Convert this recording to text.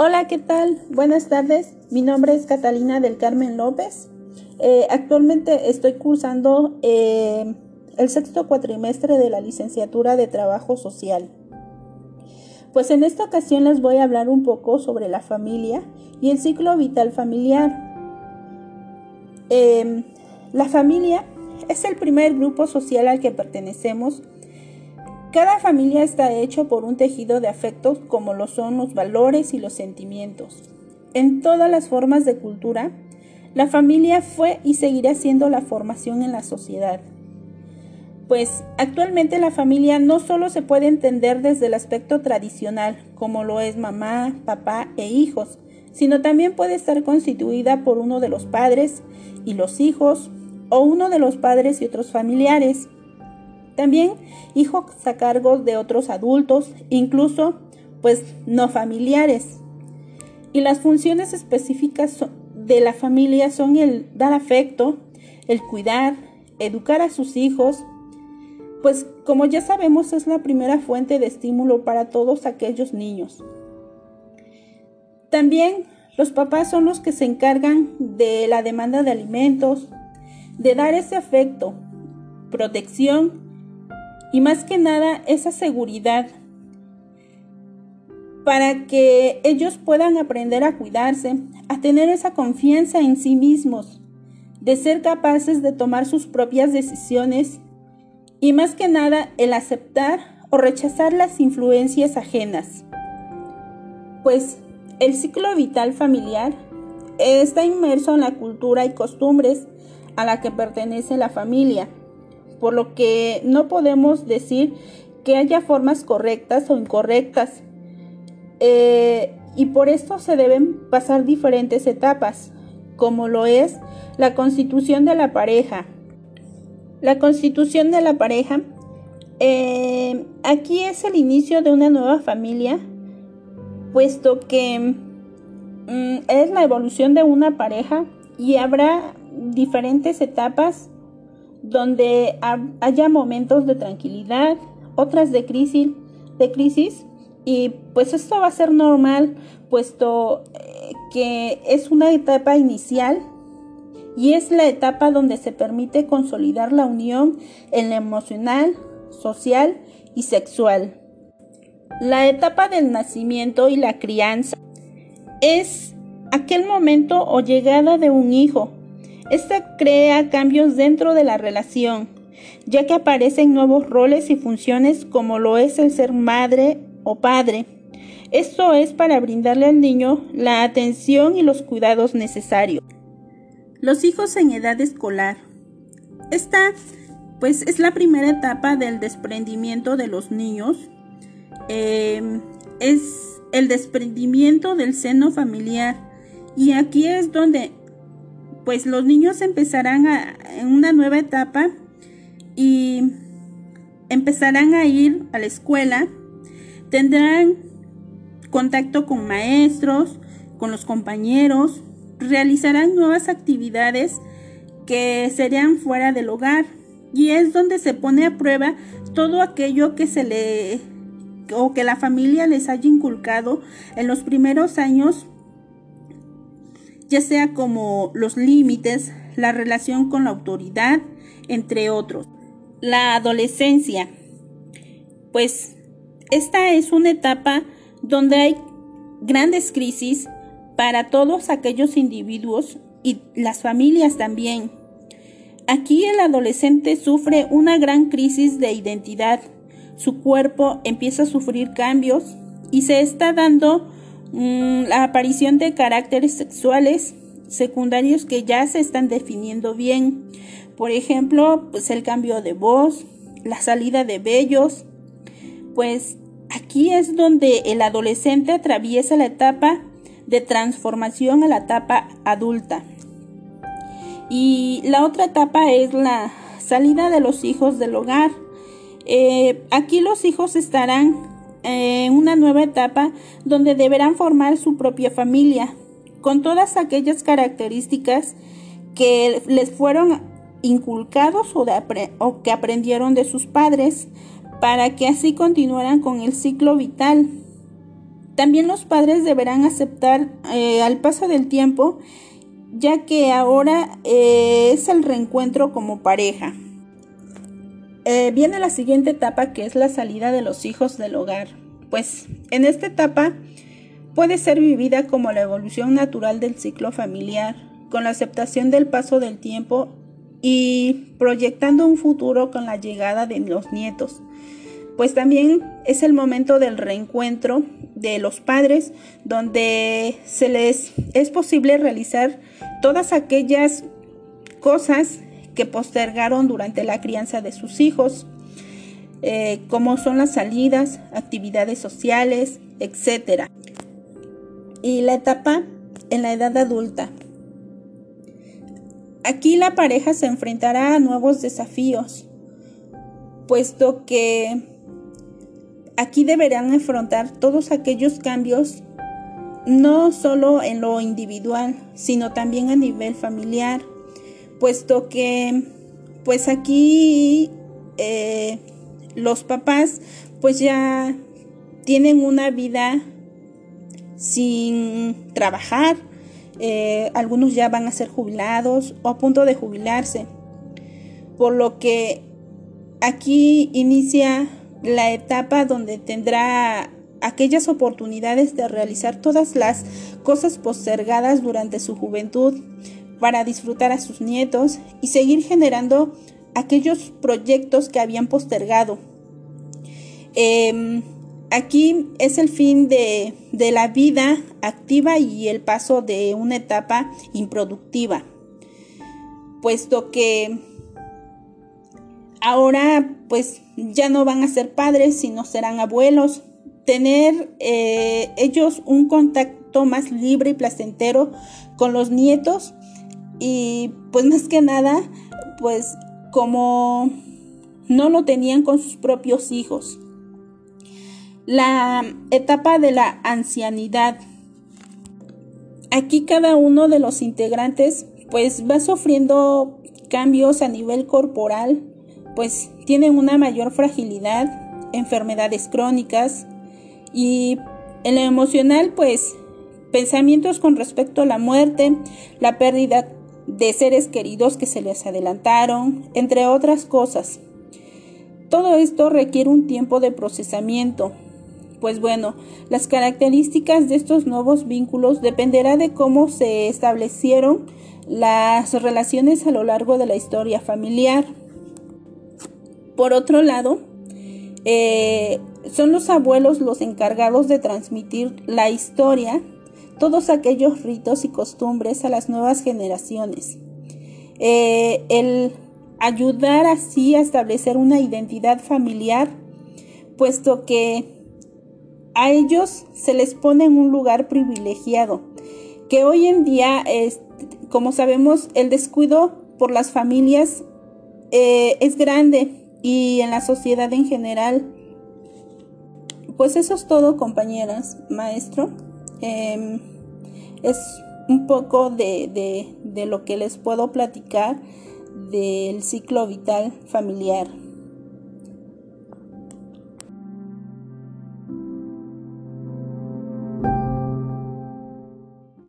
Hola, ¿qué tal? Buenas tardes. Mi nombre es Catalina del Carmen López. Eh, actualmente estoy cursando eh, el sexto cuatrimestre de la licenciatura de Trabajo Social. Pues en esta ocasión les voy a hablar un poco sobre la familia y el ciclo vital familiar. Em, la familia es el primer grupo social al que pertenecemos cada familia está hecho por un tejido de afectos como lo son los valores y los sentimientos. En todas las formas de cultura, la familia fue y seguirá siendo la formación en la sociedad. Pues actualmente la familia no solo se puede entender desde el aspecto tradicional, como lo es mamá, papá e hijos, sino también puede estar constituida por uno de los padres y los hijos, o uno de los padres y otros familiares. También hijos a cargo de otros adultos, incluso pues no familiares. Y las funciones específicas de la familia son el dar afecto, el cuidar, educar a sus hijos, pues como ya sabemos es la primera fuente de estímulo para todos aquellos niños. También los papás son los que se encargan de la demanda de alimentos, de dar ese afecto, protección y más que nada esa seguridad para que ellos puedan aprender a cuidarse, a tener esa confianza en sí mismos, de ser capaces de tomar sus propias decisiones y más que nada el aceptar o rechazar las influencias ajenas. Pues el ciclo vital familiar está inmerso en la cultura y costumbres a la que pertenece la familia por lo que no podemos decir que haya formas correctas o incorrectas. Eh, y por esto se deben pasar diferentes etapas, como lo es la constitución de la pareja. La constitución de la pareja, eh, aquí es el inicio de una nueva familia, puesto que mm, es la evolución de una pareja y habrá diferentes etapas donde haya momentos de tranquilidad, otras de crisis, de crisis y pues esto va a ser normal puesto eh, que es una etapa inicial y es la etapa donde se permite consolidar la unión en lo emocional, social y sexual. La etapa del nacimiento y la crianza es aquel momento o llegada de un hijo esta crea cambios dentro de la relación, ya que aparecen nuevos roles y funciones como lo es el ser madre o padre. Esto es para brindarle al niño la atención y los cuidados necesarios. Los hijos en edad escolar. Esta pues es la primera etapa del desprendimiento de los niños. Em, es el desprendimiento del seno familiar. Y aquí es donde pues los niños empezarán a, en una nueva etapa y empezarán a ir a la escuela, tendrán contacto con maestros, con los compañeros, realizarán nuevas actividades que serían fuera del hogar. Y es donde se pone a prueba todo aquello que se le o que la familia les haya inculcado en los primeros años ya sea como los límites, la relación con la autoridad, entre otros. La adolescencia. Pues esta es una etapa donde hay grandes crisis para todos aquellos individuos y las familias también. Aquí el adolescente sufre una gran crisis de identidad. Su cuerpo empieza a sufrir cambios y se está dando la aparición de caracteres sexuales secundarios que ya se están definiendo bien. Por ejemplo, pues el cambio de voz, la salida de vellos. Pues aquí es donde el adolescente atraviesa la etapa de transformación a la etapa adulta. Y la otra etapa es la salida de los hijos del hogar. Eh, aquí los hijos estarán en una nueva etapa donde deberán formar su propia familia, con todas aquellas características que les fueron inculcados o, o que aprendieron de sus padres, para que así continuaran con el ciclo vital. También los padres deberán aceptar eh, al paso del tiempo, ya que ahora eh, es el reencuentro como pareja. Eh, viene la siguiente etapa que es la salida de los hijos del hogar. Pues en esta etapa puede ser vivida como la evolución natural del ciclo familiar, con la aceptación del paso del tiempo y proyectando un futuro con la llegada de los nietos pues también es el momento del reencuentro de los padres donde se les es posible realizar todas aquellas cosas que postergaron durante la crianza de sus hijos, eh, como son las salidas, actividades sociales, etc. Y la etapa en la edad adulta. Aquí la pareja se enfrentará a nuevos desafíos, puesto que aquí deberán afrontar todos aquellos cambios, no solo en lo individual, sino también a nivel familiar, puesto que pues aquí eh, los papás pues ya tienen una vida sin trabajar, eh, algunos ya van a ser jubilados o a punto de jubilarse, por lo que aquí inicia la etapa donde tendrá aquellas oportunidades de realizar todas las cosas postergadas durante su juventud para disfrutar a sus nietos y seguir generando aquellos proyectos que habían postergado. Em, aquí es el fin de, la vida activa y el paso de una etapa improductiva, puesto que ahora pues ya no van a ser padres, sino serán abuelos. Tener eh, ellos un contacto más libre y placentero con los nietos y pues más que nada pues como no lo tenían con sus propios hijos. La etapa de la ancianidad. Aquí cada uno de los integrantes pues va sufriendo cambios a nivel corporal, pues tienen una mayor fragilidad, enfermedades crónicas y en lo emocional pues pensamientos con respecto a la muerte, la pérdida de seres queridos que se les adelantaron, entre otras cosas. Todo esto requiere un tiempo de procesamiento. Pues bueno, las características de estos nuevos vínculos dependerá de cómo se establecieron las relaciones a lo largo de la historia familiar. Por otro lado, eh, son los abuelos los encargados de transmitir la historia, todos aquellos ritos y costumbres a las nuevas generaciones. Eh, el ayudar así a establecer una identidad familiar, puesto que a ellos se les pone en un lugar privilegiado, que hoy en día, como sabemos, el descuido por las familias eh, es grande y en la sociedad en general. Pues eso es todo, compañeras, maestro. Em, es un poco de, de lo que les puedo platicar del ciclo vital familiar.